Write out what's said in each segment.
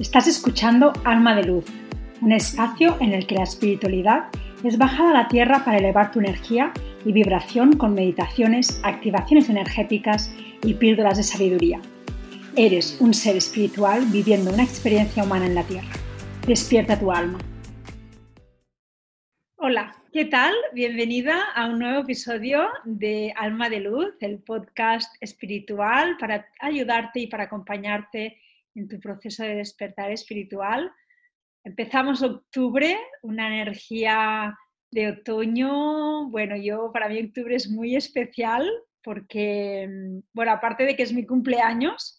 Estás escuchando Alma de Luz, un espacio en el que la espiritualidad es bajada a la tierra para elevar tu energía y vibración con meditaciones, activaciones energéticas y píldoras de sabiduría. Eres un ser espiritual viviendo una experiencia humana en la tierra. Despierta tu alma. Hola, ¿qué tal? Bienvenida a un nuevo episodio de Alma de Luz, el podcast espiritual para ayudarte y para acompañarte en tu proceso de despertar espiritual. Empezamos octubre, una energía de otoño. Bueno, yo para mí octubre es muy especial porque, bueno, aparte de que es mi cumpleaños,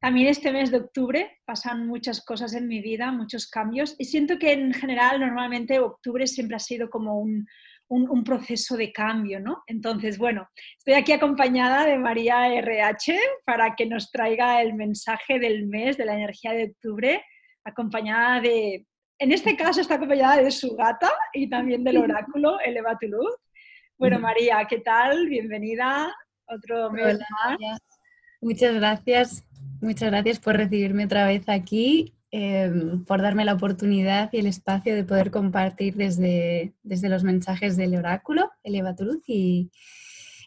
también este mes de octubre pasan muchas cosas en mi vida, muchos cambios y siento que en general normalmente octubre siempre ha sido como un, un, proceso de cambio, ¿no? Entonces, bueno, estoy aquí acompañada de María RH para que nos traiga el mensaje del mes de la energía de octubre, acompañada de, en este caso está acompañada de su gata y también del oráculo Eleva tu luz. Bueno, María, ¿qué tal? Bienvenida. Otro mes más. Muchas gracias. Muchas gracias por recibirme otra vez aquí Em, por darme la oportunidad y el espacio de poder compartir desde, desde los mensajes del oráculo, Eleva tu luz, y,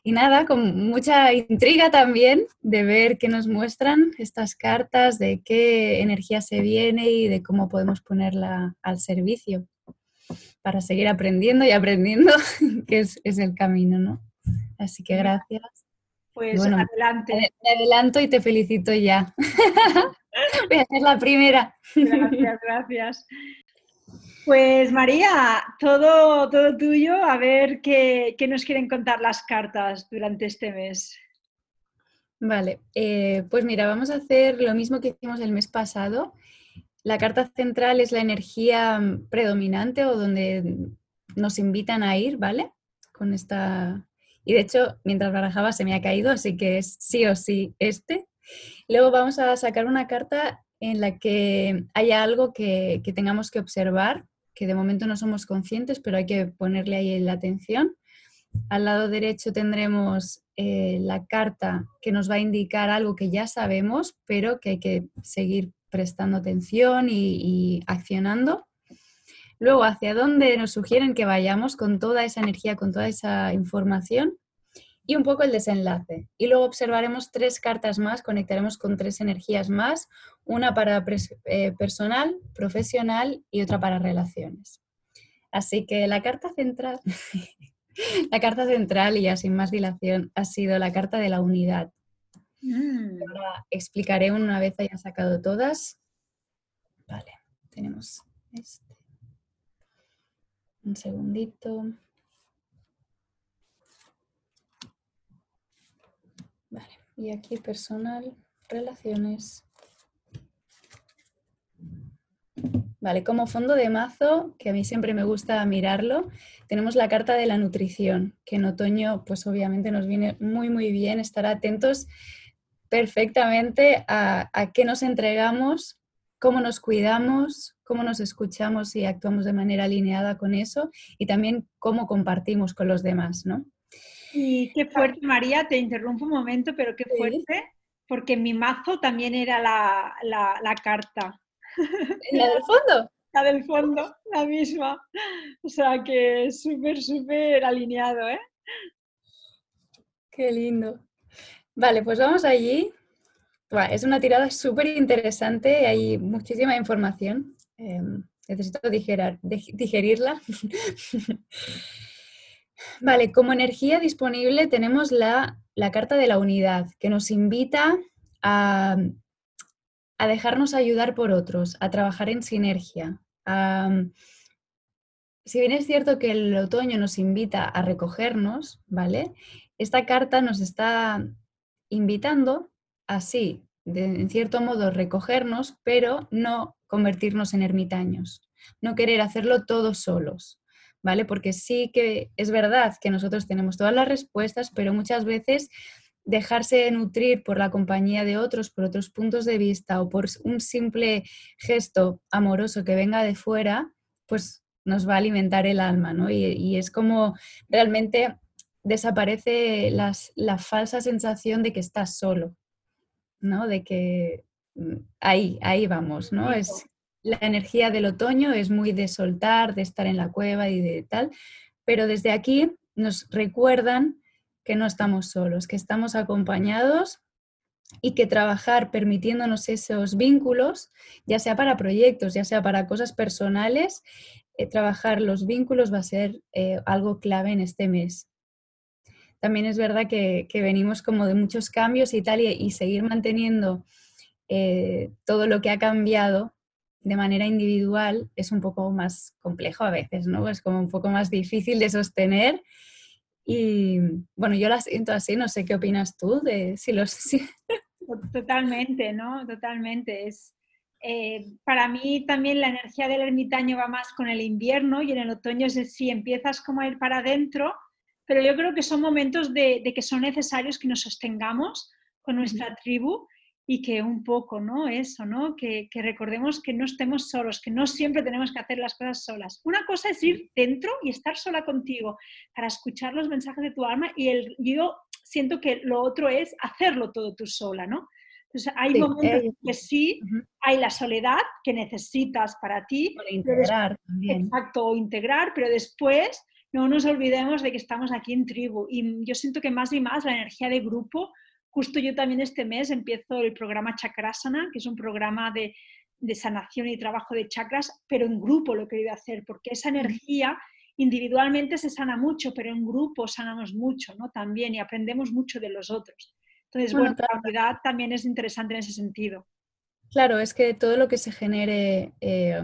y nada, con mucha intriga también de ver qué nos muestran estas cartas, de qué energía se viene y de cómo podemos ponerla al servicio para seguir aprendiendo y aprendiendo, que es, es el camino, ¿no? Así que gracias. Pues adelante. Me adelanto y te felicito ya. Voy a ser la primera. Gracias, gracias. Pues María, todo, todo tuyo, a ver qué, nos quieren contar las cartas durante este mes. Vale, eh, pues mira, vamos a hacer lo mismo que hicimos el mes pasado. La carta central es la energía predominante o donde nos invitan a ir, ¿vale? Con esta... Y de hecho, mientras barajaba se me ha caído, así que es sí o sí este. Luego vamos a sacar una carta en la que haya algo que, tengamos que observar, que de momento no somos conscientes, pero hay que ponerle ahí la atención. Al lado derecho tendremos eh, la carta que nos va a indicar algo que ya sabemos, pero que hay que seguir prestando atención y accionando. Luego, hacia dónde nos sugieren que vayamos con toda esa energía, con toda esa información y un poco el desenlace. Y luego observaremos tres cartas más, conectaremos con tres energías más, una para eh, personal, profesional y otra para relaciones. Así que la carta central, la carta central y ya sin más dilación, ha sido la carta de la unidad. Mm. Ahora explicaré una vez haya sacado todas. Vale, tenemos este. Un segundito. Y aquí personal, relaciones. Vale, como fondo de mazo, que a mí siempre me gusta mirarlo, tenemos la carta de la nutrición, que en otoño pues obviamente nos viene muy muy bien estar atentos perfectamente a, a qué nos entregamos, cómo nos cuidamos, cómo nos escuchamos y actuamos de manera alineada con eso y también cómo compartimos con los demás, ¿no? Y qué fuerte, María, te interrumpo un momento, pero qué fuerte, porque mi mazo también era la, la, carta. ¿La del fondo? La del fondo, la misma. O sea que súper, súper alineado, ¿eh? Qué lindo. Vale, pues vamos allí. Es una tirada súper interesante, hay muchísima información. Em, necesito digerirla. Vale, como energía disponible tenemos la, carta de la unidad, que nos invita a, dejarnos ayudar por otros, a trabajar en sinergia. si bien es cierto que el otoño nos invita a recogernos, ¿vale? Esta carta nos está invitando a sí, en cierto modo, recogernos, pero no convertirnos en ermitaños, no querer hacerlo todos solos. ¿vale? Porque sí que es verdad que nosotros tenemos todas las respuestas, pero muchas veces dejarse nutrir por la compañía de otros, por otros puntos de vista o por un simple gesto amoroso que venga de fuera, pues nos va a alimentar el alma, ¿no? Y, es como realmente desaparece la falsa sensación de que estás solo, ¿no? De que mm, ahí, ahí vamos, ¿no? Es, la energía del otoño es muy de soltar, de estar en la cueva y de tal, pero desde aquí nos recuerdan que no estamos solos, que estamos acompañados y que trabajar permitiéndonos esos vínculos, ya sea para proyectos, ya sea para cosas personales, eh, trabajar los vínculos va a ser eh, algo clave en este mes. También es verdad que, venimos como de muchos cambios y tal, y, seguir manteniendo eh, todo lo que ha cambiado de manera individual es un poco más complejo a veces, ¿no? Es como un poco más difícil de sostener. Y bueno, yo la siento así, no sé qué opinas tú de si los... Totalmente, ¿no? Totalmente. Es, eh, para mí también la energía del ermitaño va más con el invierno y en el otoño es si empiezas como a ir para adentro, pero yo creo que son momentos de, de que son necesarios que nos sostengamos con nuestra tribu y que un poco, ¿no? Eso, ¿no? Que, recordemos que no estemos solos, que no siempre tenemos que hacer las cosas solas. Una cosa es ir dentro y estar sola contigo para escuchar los mensajes de tu alma y el, yo siento que lo otro es hacerlo todo tú sola, ¿no? Entonces hay momentos eh, que sí, hay la soledad que necesitas para ti. Para integrar también. Exacto, o integrar, pero después no nos olvidemos de que estamos aquí en tribu. Y yo siento que más y más la energía de grupo Justo yo también este mes empiezo el programa Chakrasana, que es un programa de, sanación y trabajo de chakras, pero en grupo lo he querido hacer, porque esa energía individualmente se sana mucho, pero en grupo sanamos mucho, ¿no? También y aprendemos mucho de los otros. Entonces, bueno, la unidad también es interesante en ese sentido. Claro, es que todo lo que se genere eh,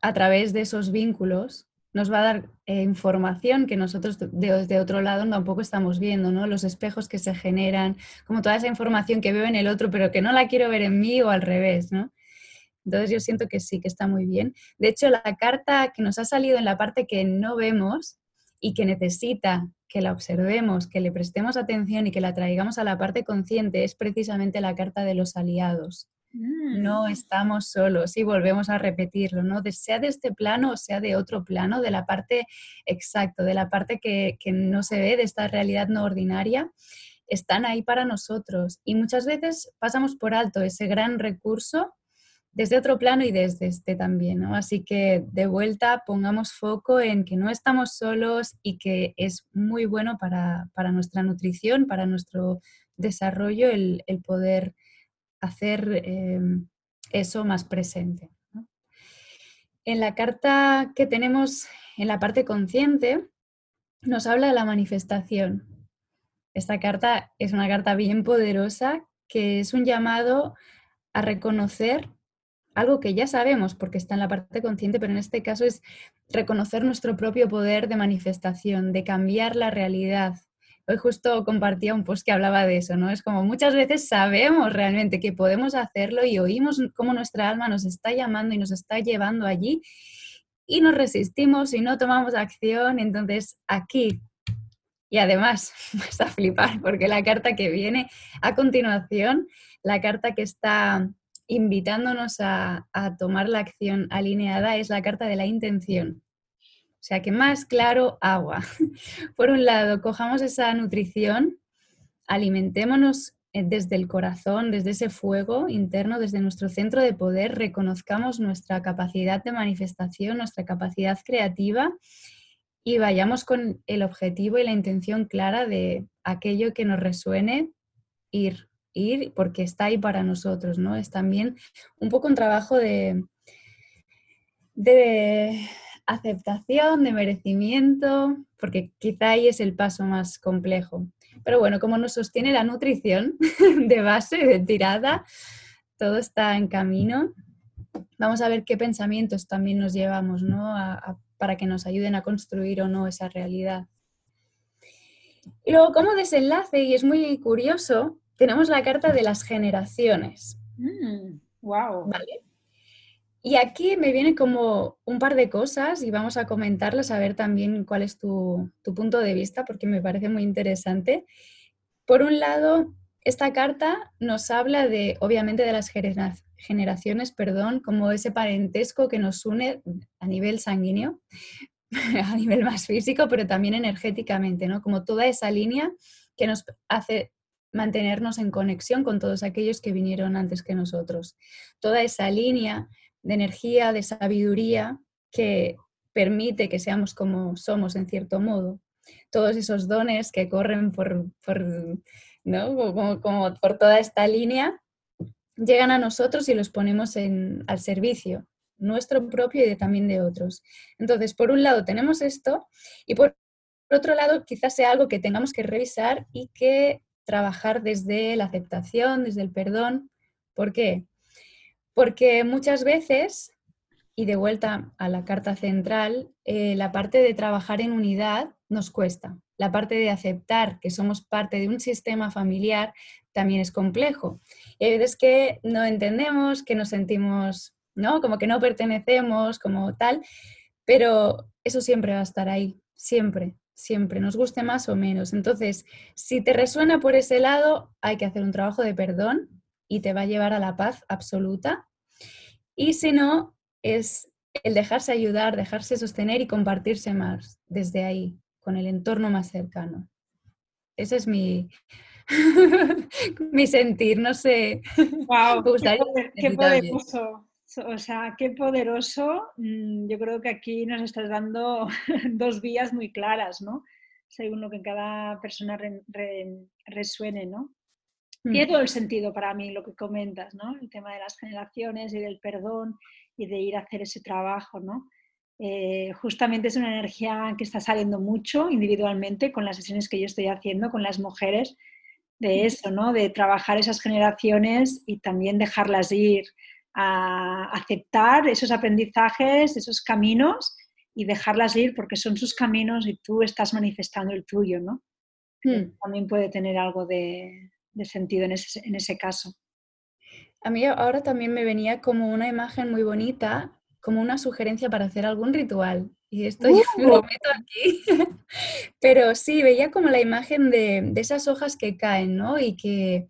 a través de esos vínculos nos va a dar eh, información que nosotros desde otro lado tampoco estamos viendo, ¿no? Los espejos que se generan, como toda esa información que veo en el otro, pero que no la quiero ver en mí o al revés, ¿no? Entonces yo siento que sí, que está muy bien. De hecho, la carta que nos ha salido en la parte que no vemos y que necesita que la observemos, que le prestemos atención y que la traigamos a la parte consciente es precisamente la carta de los aliados. No mm. estamos solos y volvemos a repetirlo, ¿no? sea de este plano o sea de otro plano, de la parte exacto, de la parte que, no se ve, de esta realidad no ordinaria, están ahí para nosotros. Y muchas veces pasamos por alto ese gran recurso desde otro plano y desde este también, ¿no? Así que de vuelta pongamos foco en que no estamos solos y que es muy bueno para, nuestra nutrición, para nuestro desarrollo el, el poder hacer em, eso más presente. En la carta que tenemos en la parte consciente, nos habla de la manifestación. Esta carta es una carta bien poderosa que es un llamado a reconocer algo que ya sabemos porque está en la parte consciente, pero en este caso es reconocer nuestro propio poder de manifestación, de cambiar la realidad, Hoy justo compartía un post que hablaba de eso, ¿no? Es como muchas veces sabemos realmente que podemos hacerlo y oímos cómo nuestra alma nos está llamando y nos está llevando allí y nos resistimos y no tomamos acción. Entonces, aquí, y además vas a flipar porque la carta que viene a continuación, la carta que está invitándonos a, a tomar la acción alineada es la carta de la intención. Sea que más claro, agua. Por un lado, cojamos esa nutrición, alimentémonos eh, desde el corazón, desde ese fuego interno, desde nuestro centro de poder, reconozcamos nuestra capacidad de manifestación, nuestra capacidad creativa y vayamos con el objetivo y la intención clara de aquello que nos resuene, ir, ir porque está ahí para nosotros, ¿no? Es también un poco un trabajo de, de aceptación, de merecimiento, porque quizá ahí es el paso más complejo. Pero bueno, como nos sostiene la nutrición de base, de tirada, todo está en camino. Vamos a ver qué pensamientos también nos llevamos ¿no? para que nos ayuden a construir o no esa realidad. Y luego, como desenlace, y es muy curioso, tenemos la carta de las generaciones. wow. Mm, ¿Vale? Y aquí me viene como un par de cosas y vamos a comentarlas, a ver también cuál es tu, punto de vista, porque me parece muy interesante. Por un lado, esta carta nos habla de, obviamente, de las generaciones, perdón, como ese parentesco que nos une a nivel sanguíneo, a nivel más físico, pero también energéticamente, ¿no? Como toda esa línea que nos hace mantenernos en conexión con todos aquellos que vinieron antes que nosotros. Toda esa línea de energía, de sabiduría que permite que seamos como somos en cierto modo. Todos esos dones que corren por, como, por toda esta línea llegan a nosotros y los ponemos en, al servicio nuestro propio y también de otros. Entonces, por un lado tenemos esto y por otro lado quizás sea algo que tengamos que revisar y que trabajar desde la aceptación, desde el perdón. ¿Por qué? Porque muchas veces, y de vuelta a la carta central, eh, la parte de trabajar en unidad nos cuesta. La parte de aceptar que somos parte de un sistema familiar también es complejo. Y hay veces que no entendemos, que nos sentimos ¿no? Como que no pertenecemos, como tal, pero eso siempre va a estar ahí, siempre, siempre, nos guste más o menos. Entonces, si te resuena por ese lado, hay que hacer un trabajo de perdón y te va a llevar a la paz absoluta. Y si no, es el dejarse ayudar, dejarse sostener y compartirse más desde ahí, con el entorno más cercano. Ese es mi, mi sentir, no sé. Wow, qué, poderoso. O sea, qué poderoso. Mm, yo creo que aquí nos estás dando dos vías muy claras, ¿no? Según lo que cada persona resuene, ¿no? Tiene mm. todo el sentido para mí lo que comentas, ¿no? El tema de las generaciones y del perdón y de ir a hacer ese trabajo, ¿no? Eh, justamente es una energía que está saliendo mucho individualmente con las sesiones que yo estoy haciendo con las mujeres, de mm. eso, ¿no? De trabajar esas generaciones y también dejarlas ir, a aceptar esos aprendizajes, esos caminos y dejarlas ir porque son sus caminos y tú estás manifestando el tuyo, ¿no? Hmm. También puede tener algo de, sentido en ese, en ese caso. A mí ahora también me venía como una imagen muy bonita, como una sugerencia para hacer algún ritual. Y esto yo lo ¡Uh! meto aquí. Pero sí, veía como la imagen de, de, esas hojas que caen, ¿no? Y que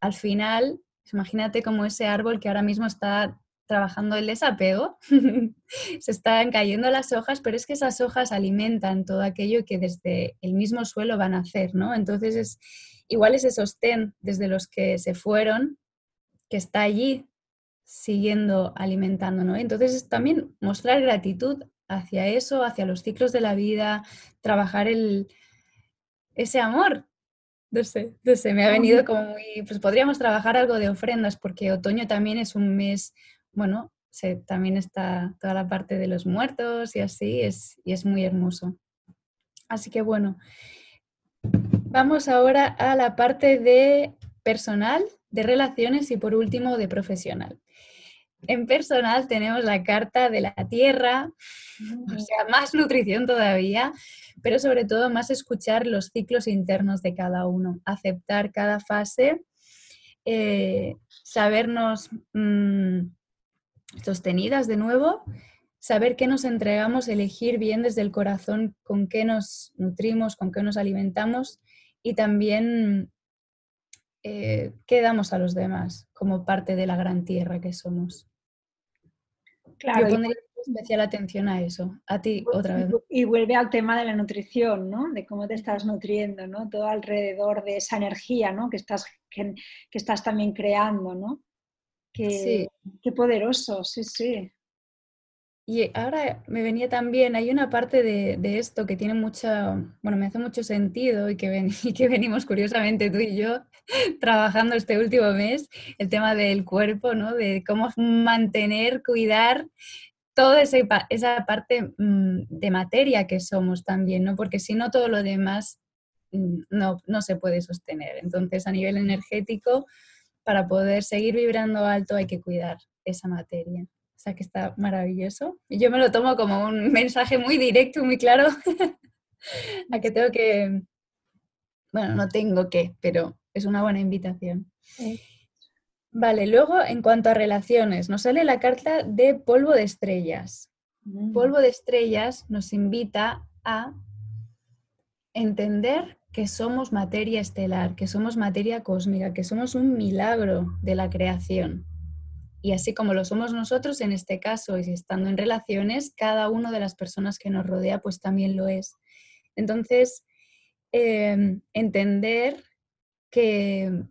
al final Imagínate como ese árbol que ahora mismo está trabajando el desapego, se están cayendo las hojas, pero es que esas hojas alimentan todo aquello que desde el mismo suelo van a hacer, ¿no? Entonces es igual ese sostén desde los que se fueron, que está allí siguiendo alimentando, ¿no? Entonces es también mostrar gratitud hacia eso, hacia los ciclos de la vida, trabajar el, ese amor no sé, no sé, me ha venido como muy, pues podríamos trabajar algo de ofrendas porque otoño también es un mes, bueno, se, también está toda la parte de los muertos y así, es, y es muy hermoso. Así que bueno, vamos ahora a la parte de personal, de relaciones y por último de profesional. En personal tenemos la carta de la tierra, o sea, más nutrición todavía, pero sobre todo más escuchar los ciclos internos de cada uno, aceptar cada fase, eh, sabernos mm, sostenidas de nuevo, saber qué nos entregamos, elegir bien desde el corazón con qué nos nutrimos, con qué nos alimentamos y también eh, qué damos a los demás como parte de la gran tierra que somos. Claro, Yo pondría especial atención a eso. A ti otra vez. Y vuelve al tema de la nutrición, ¿no? De cómo te estás nutriendo, ¿no? Todo alrededor de esa energía, ¿no? Que estás, que, estás también creando, ¿no? sí. Qué poderoso, sí, sí. Y ahora me venía también, hay una parte de, esto que tiene mucha, bueno, me hace mucho sentido y que, ven, y que venimos curiosamente tú y yo trabajando este último mes, el tema del cuerpo, ¿no? De cómo mantener, cuidar toda esa parte mm, de materia que somos también, ¿no? Porque si no, todo lo demás mm, no, no se puede sostener. Entonces, a nivel energético, para poder seguir vibrando alto hay que cuidar esa materia. O sea que está maravilloso. Y yo me lo tomo como un mensaje muy directo, muy claro, a que tengo que, bueno, no tengo que, pero es una buena invitación. Vale, luego en cuanto a relaciones, nos sale la carta de polvo de estrellas. Mm. Polvo de estrellas nos invita a entender que somos materia estelar, que somos materia cósmica, que somos un milagro de la creación. Y así como lo somos nosotros, en este caso, y estando en relaciones, cada una de las personas que nos rodea, pues también lo es. Entonces, em, entender que,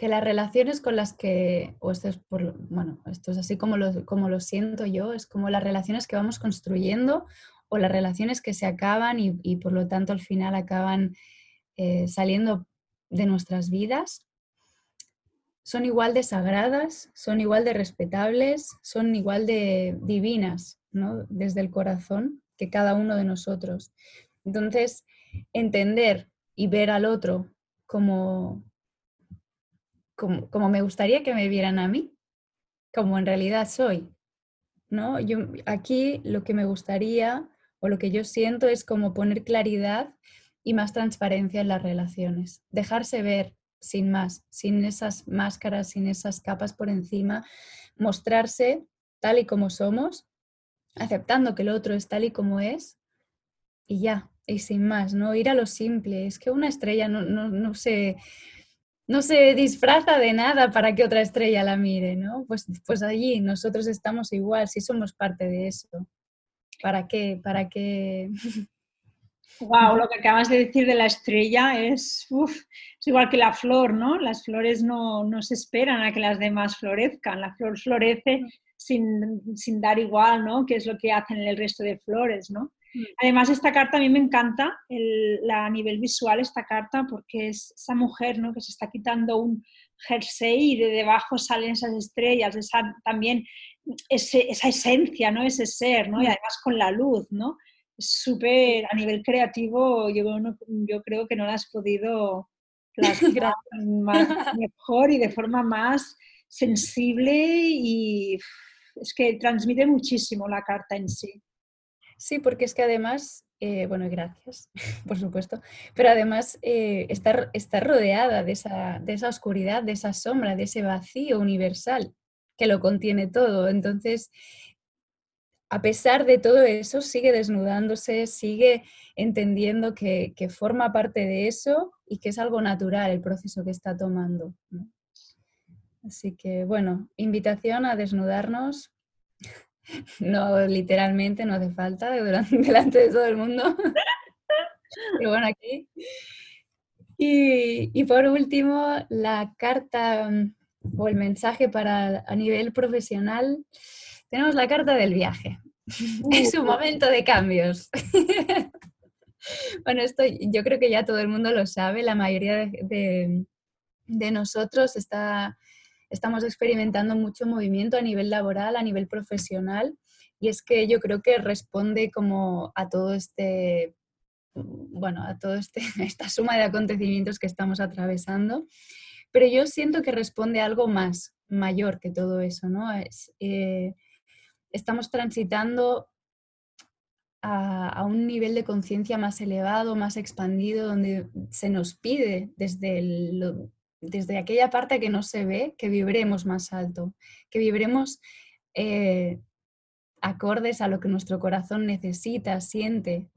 que las relaciones con las que, o esto es bueno, esto es así como lo, como lo siento yo, es como las relaciones que vamos construyendo o las relaciones que se acaban y, por lo tanto al final acaban eh, saliendo de nuestras vidas, son igual de sagradas, son igual de respetables, son igual de divinas, ¿no? Desde el corazón que cada uno de nosotros. Entonces, entender y ver al otro como, como, como, me gustaría que me vieran a mí, como en realidad soy. ¿no? Yo, aquí lo que me gustaría o lo que yo siento es como poner claridad y más transparencia en las relaciones, dejarse ver sin más, sin esas máscaras, sin esas capas por encima, mostrarse tal y como somos, aceptando que el otro es tal y como es y ya, y sin más, ¿no? Ir a lo simple. Es que una estrella no, no, no, se, no se disfraza de nada para que otra estrella la mire, ¿no? Pues, pues allí nosotros estamos igual, si somos parte de eso. ¿Para qué? ¿Para qué? Wow, lo que acabas de decir de la estrella es, es igual que la flor, ¿no? Las flores no, no, se esperan a que las demás florezcan. La flor florece sin, sin dar igual, ¿no? Que es lo que hacen el resto de flores, ¿no? Mm. Además, esta carta a mí me encanta la, a nivel visual, esta carta, porque es esa mujer ¿no? que se está quitando un jersey y de debajo salen esas estrellas, esa, también esa esencia, ¿no? ese ser, ¿no? y mm. además con la luz. ¿no? Súper, a nivel creativo, yo, yo creo que no la has podido plasmar mejor y de forma más sensible y es que transmite muchísimo la carta en sí. Sí, porque es que además, eh, bueno, gracias, por supuesto, pero además eh, está, rodeada de esa, de esa oscuridad, de esa sombra, de ese vacío universal que lo contiene todo. Entonces, a pesar de todo eso, sigue desnudándose, sigue entendiendo que, forma parte de eso y que es algo natural el proceso que está tomando. Así que, bueno, invitación a desnudarnos no literalmente, no hace falta, delante de todo el mundo. Pero bueno, aquí. Y, por último, la carta mm, o el mensaje para a nivel profesional. Tenemos la carta del viaje. es un momento de cambios. bueno, esto yo creo que ya todo el mundo lo sabe, la mayoría de, de nosotros está estamos experimentando mucho movimiento a nivel laboral, a nivel profesional, y es que yo creo que responde como a todo este, bueno, a toda este, esta suma de acontecimientos que estamos atravesando, pero yo siento que responde a algo más, mayor que todo eso, ¿no? Es, eh, estamos transitando a, un nivel de conciencia más elevado, más expandido, donde se nos pide desde desde aquella parte que no se ve, que vibremos más alto, que vibremos eh, acordes a lo que nuestro corazón necesita, siente.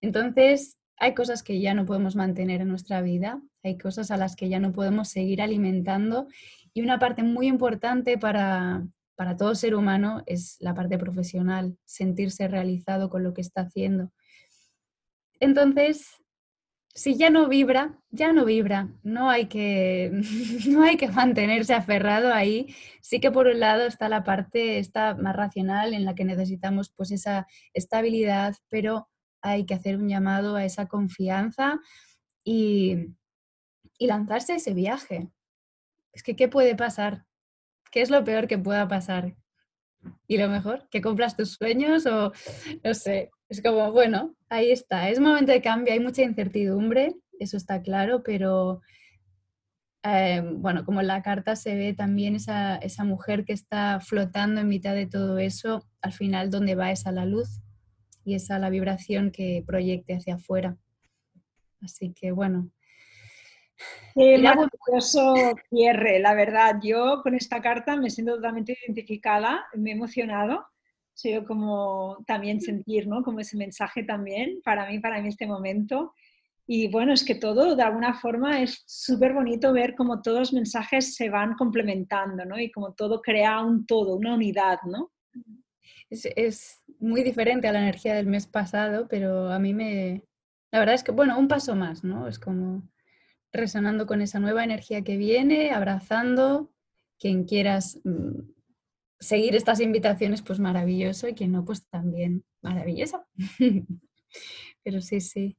Entonces, hay cosas que ya no podemos mantener en nuestra vida, hay cosas a las que ya no podemos seguir alimentando y una parte muy importante para, para todo ser humano es la parte profesional, sentirse realizado con lo que está haciendo. Entonces, si ya no vibra, ya no vibra. No hay que, no hay que mantenerse aferrado ahí. Sí que por un lado está la parte está más racional en la que necesitamos pues esa estabilidad, pero hay que hacer un llamado a esa confianza y, y lanzarse a ese viaje. Es que, ¿qué puede pasar? ¿Qué es lo peor que pueda pasar? Y lo mejor, que cumplas tus sueños o no sé, es como, bueno, ahí está, es momento de cambio, hay mucha incertidumbre, eso está claro, pero eh, bueno, como en la carta se ve también esa, esa, mujer que está flotando en mitad de todo eso, al final donde va esa la luz y esa la vibración que proyecte hacia afuera. Así que bueno. Qué maravilloso cierre, la verdad. Yo con esta carta me siento totalmente identificada, me he emocionado yo como también sentir, ¿no? Como ese mensaje también para mí, para mí este momento. Y bueno, es que todo, de alguna forma, es súper bonito ver cómo todos los mensajes se van complementando, ¿no? Y como todo crea un todo, una unidad, ¿no? Es, es muy diferente a la energía del mes pasado, pero a mí me... La verdad es que, bueno, un paso más, ¿no? Es como resonando con esa nueva energía que viene, abrazando, quien quieras mm, seguir estas invitaciones, pues maravilloso, y quien no, pues también maravilloso. Pero sí, sí.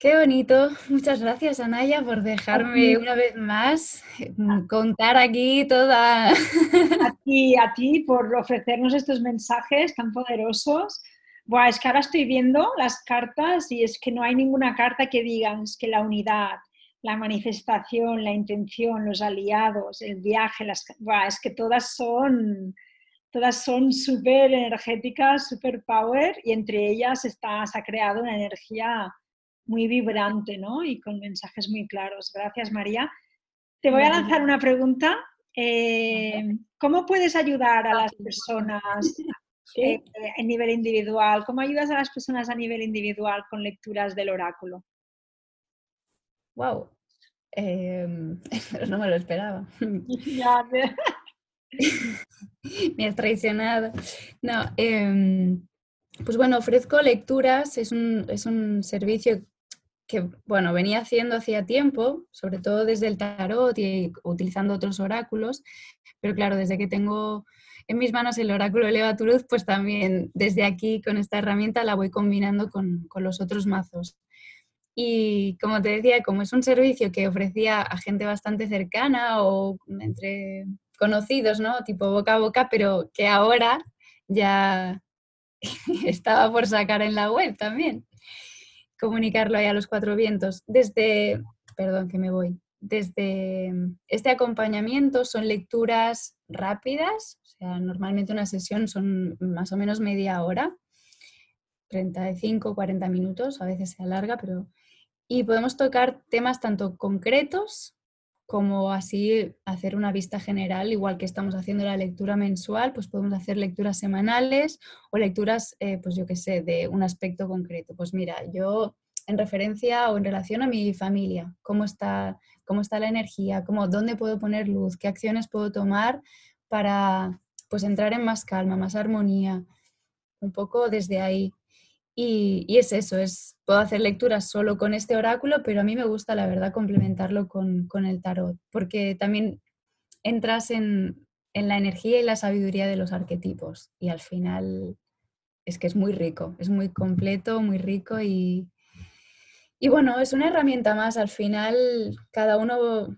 Qué bonito. Muchas gracias, Anaya, por dejarme una vez más mm, contar aquí toda. A ti, a ti por ofrecernos estos mensajes tan poderosos. Buah, es que ahora estoy viendo las cartas y es que no hay ninguna carta que diga que la unidad, la manifestación, la intención, los aliados, el viaje, las, es que todas son todas son súper energéticas, súper power y entre ellas está, se ha creado una energía muy vibrante ¿no? y con mensajes muy claros. Gracias María. Te voy a lanzar una pregunta. Eh, ¿Cómo puedes ayudar a las personas eh, a nivel individual? ¿Cómo ayudas a las personas a nivel individual con lecturas del oráculo? Wow, em, no me lo esperaba. me... has traicionado. No, em, pues bueno, ofrezco lecturas, es un, es un servicio que, bueno, venía haciendo hacía tiempo, sobre todo desde el tarot y utilizando otros oráculos, pero claro, desde que tengo en mis manos el oráculo Eleva tu luz, pues también desde aquí con esta herramienta la voy combinando con, con los otros mazos. Y como te decía, como es un servicio que ofrecía a gente bastante cercana o entre conocidos, ¿no? Tipo boca a boca, pero que ahora ya estaba por sacar en la web también comunicarlo ahí a los cuatro vientos. Desde, perdón que me voy, desde este acompañamiento son lecturas rápidas, o sea, normalmente una sesión son más o menos media hora, 35, 40 minutos, a veces se alarga, pero... Y podemos tocar temas tanto concretos como así hacer una vista general, igual que estamos haciendo la lectura mensual, pues podemos hacer lecturas semanales o lecturas, eh, pues yo qué sé, de un aspecto concreto. Pues mira, yo en referencia o en relación a mi familia, cómo está, cómo está la energía, cómo, dónde puedo poner luz, qué acciones puedo tomar para pues entrar en más calma, más armonía, un poco desde ahí. Y, es eso, es, puedo hacer lecturas solo con este oráculo, pero a mí me gusta, la verdad, complementarlo con, el tarot, porque también entras en, la energía y la sabiduría de los arquetipos y al final es que es muy rico, es muy completo, muy rico y, y bueno, es una herramienta más, al final cada uno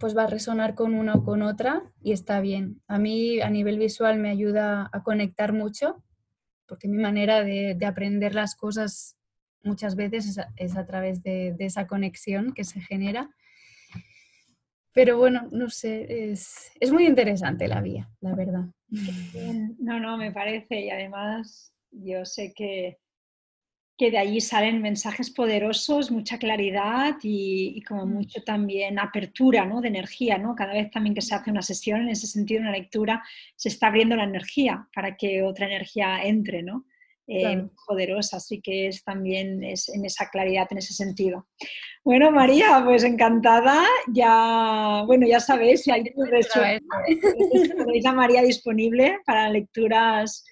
pues va a resonar con una o con otra y está bien. A mí a nivel visual me ayuda a conectar mucho porque mi manera de, aprender las cosas muchas veces es a, través de, esa conexión que se genera. Pero bueno, no sé, es, es muy interesante la vía, la verdad. No, no, me parece y además yo sé que que de allí salen mensajes poderosos, mucha claridad y, como mm. mucho también apertura ¿no? de energía. ¿no? Cada vez también que se hace una sesión, en ese sentido, una lectura, se está abriendo la energía para que otra energía entre, ¿no? Eh, poderosa, así que es también es en esa claridad, en ese sentido. Bueno, María, pues encantada. Ya, bueno, ya sabéis, si hay tenéis a María disponible para lecturas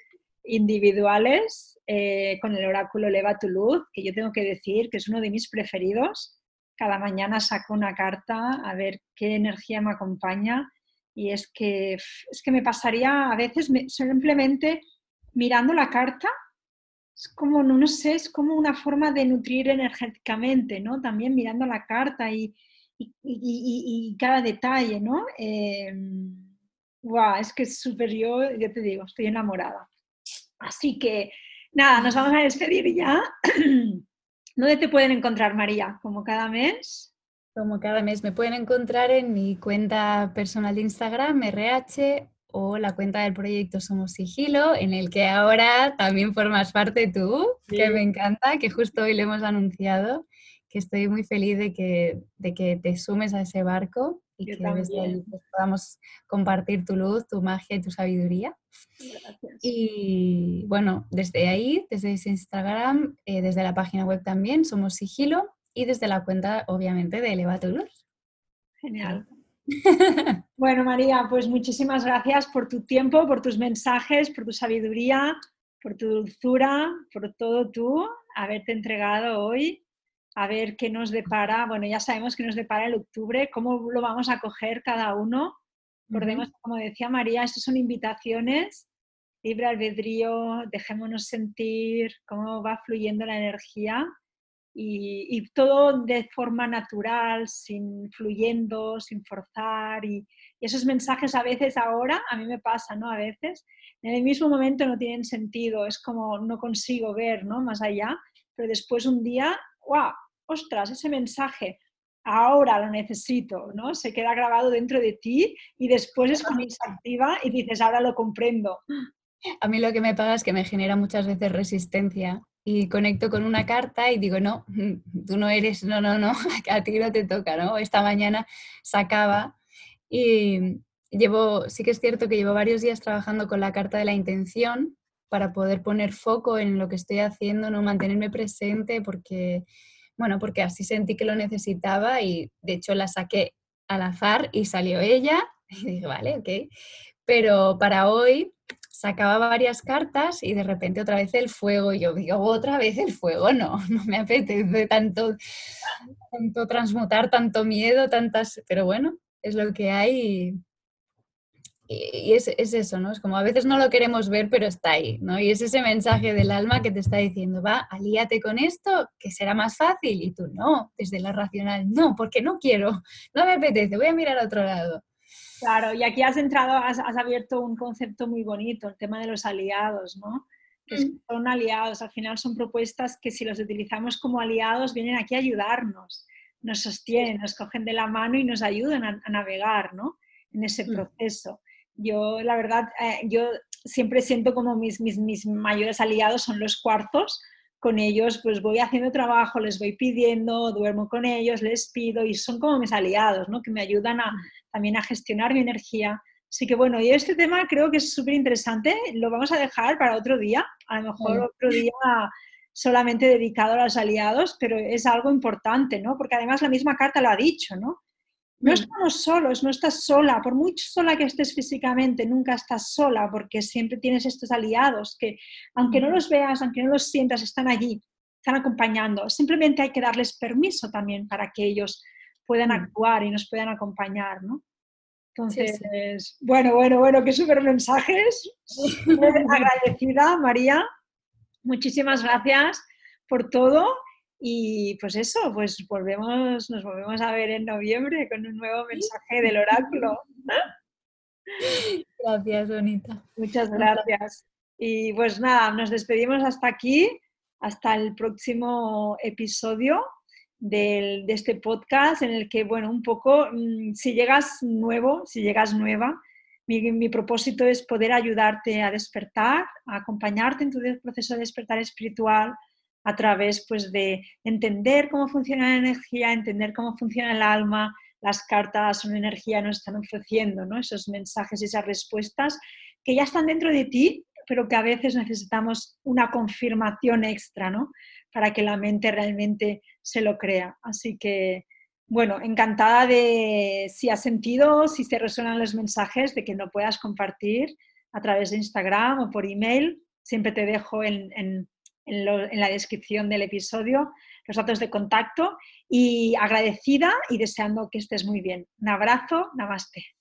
individuales eh, con el oráculo Eleva tu luz, que yo tengo que decir que es uno de mis preferidos. Cada mañana saco una carta a ver qué energía me acompaña y es que, es que me pasaría a veces simplemente mirando la carta, es como, no, sé, es como una forma de nutrir energéticamente, ¿no? También mirando la carta y, y, cada detalle, ¿no? Eh, es que es súper yo, yo te digo, estoy enamorada. Así que Nada, nos vamos a despedir ya. ¿Dónde te pueden encontrar, María? ¿Como cada mes? Como cada mes. Me pueden encontrar en mi cuenta personal de Instagram, RH, o la cuenta del proyecto Somos Sigilo, en el que ahora también formas parte tú, que me encanta, que justo hoy le hemos anunciado, que estoy muy feliz de que, de que te sumes a ese barco y que desde ahí pues, podamos compartir tu luz, tu magia y tu sabiduría. Y bueno, desde ahí, desde ese Instagram, eh, desde la página web también, somos Sigilo y desde la cuenta, obviamente, de Eleva tu luz. Genial. bueno, María, pues muchísimas gracias por tu tiempo, por tus mensajes, por tu sabiduría, por tu dulzura, por todo tú, haberte entregado hoy a ver qué nos depara. Bueno, ya sabemos que nos depara el octubre, cómo lo vamos a coger cada uno. Recordemos, como decía María, estas son invitaciones, libre albedrío, dejémonos sentir cómo va fluyendo la energía y, todo de forma natural, sin fluyendo, sin forzar. Y, esos mensajes a veces ahora, a mí me pasa, ¿no? A veces, en el mismo momento no tienen sentido, es como no consigo ver, ¿no? Más allá, pero después un día, ¡guau! Ostras, ese mensaje, ahora lo necesito, ¿no? Se queda grabado dentro de ti y después es como se activa y dices, ahora lo comprendo. A mí lo que me pasa es que me genera muchas veces resistencia y conecto con una carta y digo, no, tú no eres, no, no, no, a ti no te toca, ¿no? Esta mañana sacaba y llevo, sí que es cierto que llevo varios días trabajando con la carta de la intención para poder poner foco en lo que estoy haciendo, no mantenerme presente porque bueno, porque así sentí que lo necesitaba y de hecho la saqué al azar y salió ella y dije, vale, ok. Pero para hoy sacaba varias cartas y de repente otra vez el fuego. Y yo digo, otra vez el fuego, no, no me apetece tanto, tanto transmutar, tanto miedo, tantas. Pero bueno, es lo que hay y es, eso, ¿no? Es como a veces no lo queremos ver, pero está ahí, ¿no? Y es ese mensaje del alma que te está diciendo, va, alíate con esto, que será más fácil. Y tú, no, desde la racional, no, porque no quiero, no me apetece, voy a mirar a otro lado. Claro, y aquí has entrado, has, abierto un concepto muy bonito, el tema de los aliados, ¿no? Que mm. son aliados, al final son propuestas que si los utilizamos como aliados vienen aquí a ayudarnos, nos sostienen, nos cogen de la mano y nos ayudan a, navegar, ¿no? En ese mm. Yo, la verdad, eh, yo siempre siento como mis, mis, mis, mayores aliados son los cuartos. Con ellos, pues voy haciendo trabajo, les voy pidiendo, duermo con ellos, les pido y son como mis aliados, ¿no? Que me ayudan a, también a gestionar mi energía. Así que bueno, y este tema creo que es súper interesante. Lo vamos a dejar para otro día, a lo mejor otro día solamente dedicado a los aliados, pero es algo importante, ¿no? Porque además la misma carta lo ha dicho, ¿no? No mm. estamos solos, no estás sola, por muy sola que estés físicamente, nunca estás sola porque siempre tienes estos aliados que, aunque no mm. los veas, aunque no los sientas, están allí, están acompañando. Simplemente hay que darles permiso también para que ellos puedan mm. actuar y nos puedan acompañar, ¿no? Entonces, bueno, bueno, bueno, qué súper mensajes. agradecida, María. Muchísimas gracias por todo y pues eso, pues volvemos, nos volvemos a ver en noviembre con un nuevo mensaje del oráculo. Gracias, Bonita. Muchas gracias. Y pues nada, nos despedimos hasta aquí, hasta el próximo episodio de este podcast en el que, bueno, un poco, mm, si llegas nuevo, si llegas nueva, mi, mi, propósito es poder ayudarte a despertar, a acompañarte en tu proceso de despertar espiritual, a través pues, de entender cómo funciona la energía, entender cómo funciona el alma, las cartas son energía, nos están ofreciendo ¿no? esos mensajes y esas respuestas que ya están dentro de ti, pero que a veces necesitamos una confirmación extra ¿no? para que la mente realmente se lo crea. Así que, bueno, encantada de si has sentido, si te resuenan los mensajes, de que lo puedas compartir a través de Instagram o por email. Siempre te dejo en en, la descripción del episodio los datos de contacto y agradecida y deseando que estés muy bien. Un abrazo, namaste.